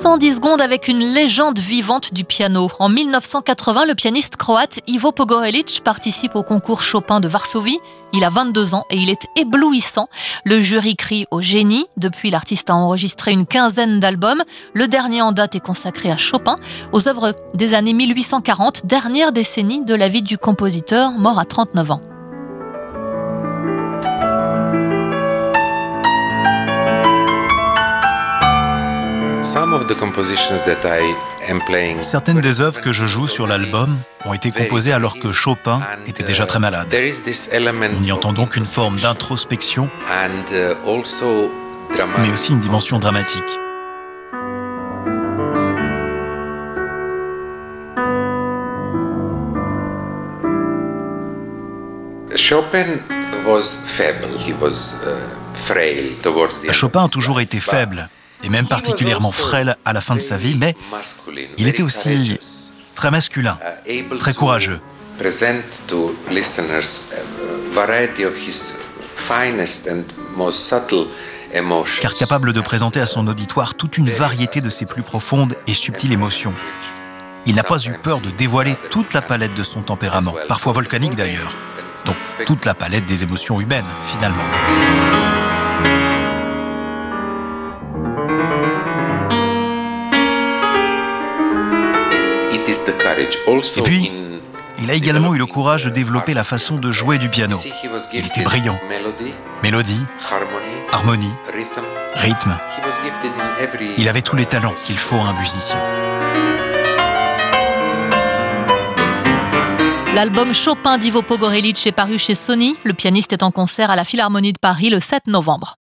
110 secondes avec une légende vivante du piano. En 1980, le pianiste croate Ivo Pogorelic participe au concours Chopin de Varsovie. Il a 22 ans et il est éblouissant. Le jury crie au génie. Depuis, l'artiste a enregistré une quinzaine d'albums. Le dernier en date est consacré à Chopin, aux œuvres des années 1840, dernière décennie de la vie du compositeur, mort à 39 ans. Certaines des œuvres que je joue sur l'album ont été composées alors que Chopin était déjà très malade. On y entend donc une forme d'introspection, mais aussi une dimension dramatique. Chopin a toujours été faible et même particulièrement frêle à la fin de sa vie, mais il était aussi très masculin, très courageux. Car capable de présenter à son auditoire toute une variété de ses plus profondes et subtiles émotions. Il n'a pas eu peur de dévoiler toute la palette de son tempérament, parfois volcanique d'ailleurs. Donc toute la palette des émotions humaines, finalement. Et puis, il a également eu le courage de développer la façon de jouer du piano. Il était brillant. Mélodie, harmonie, rythme. Il avait tous les talents qu'il faut à un musicien. L'album Chopin d'Ivo Pogorelic est paru chez Sony. Le pianiste est en concert à la Philharmonie de Paris le 7 novembre.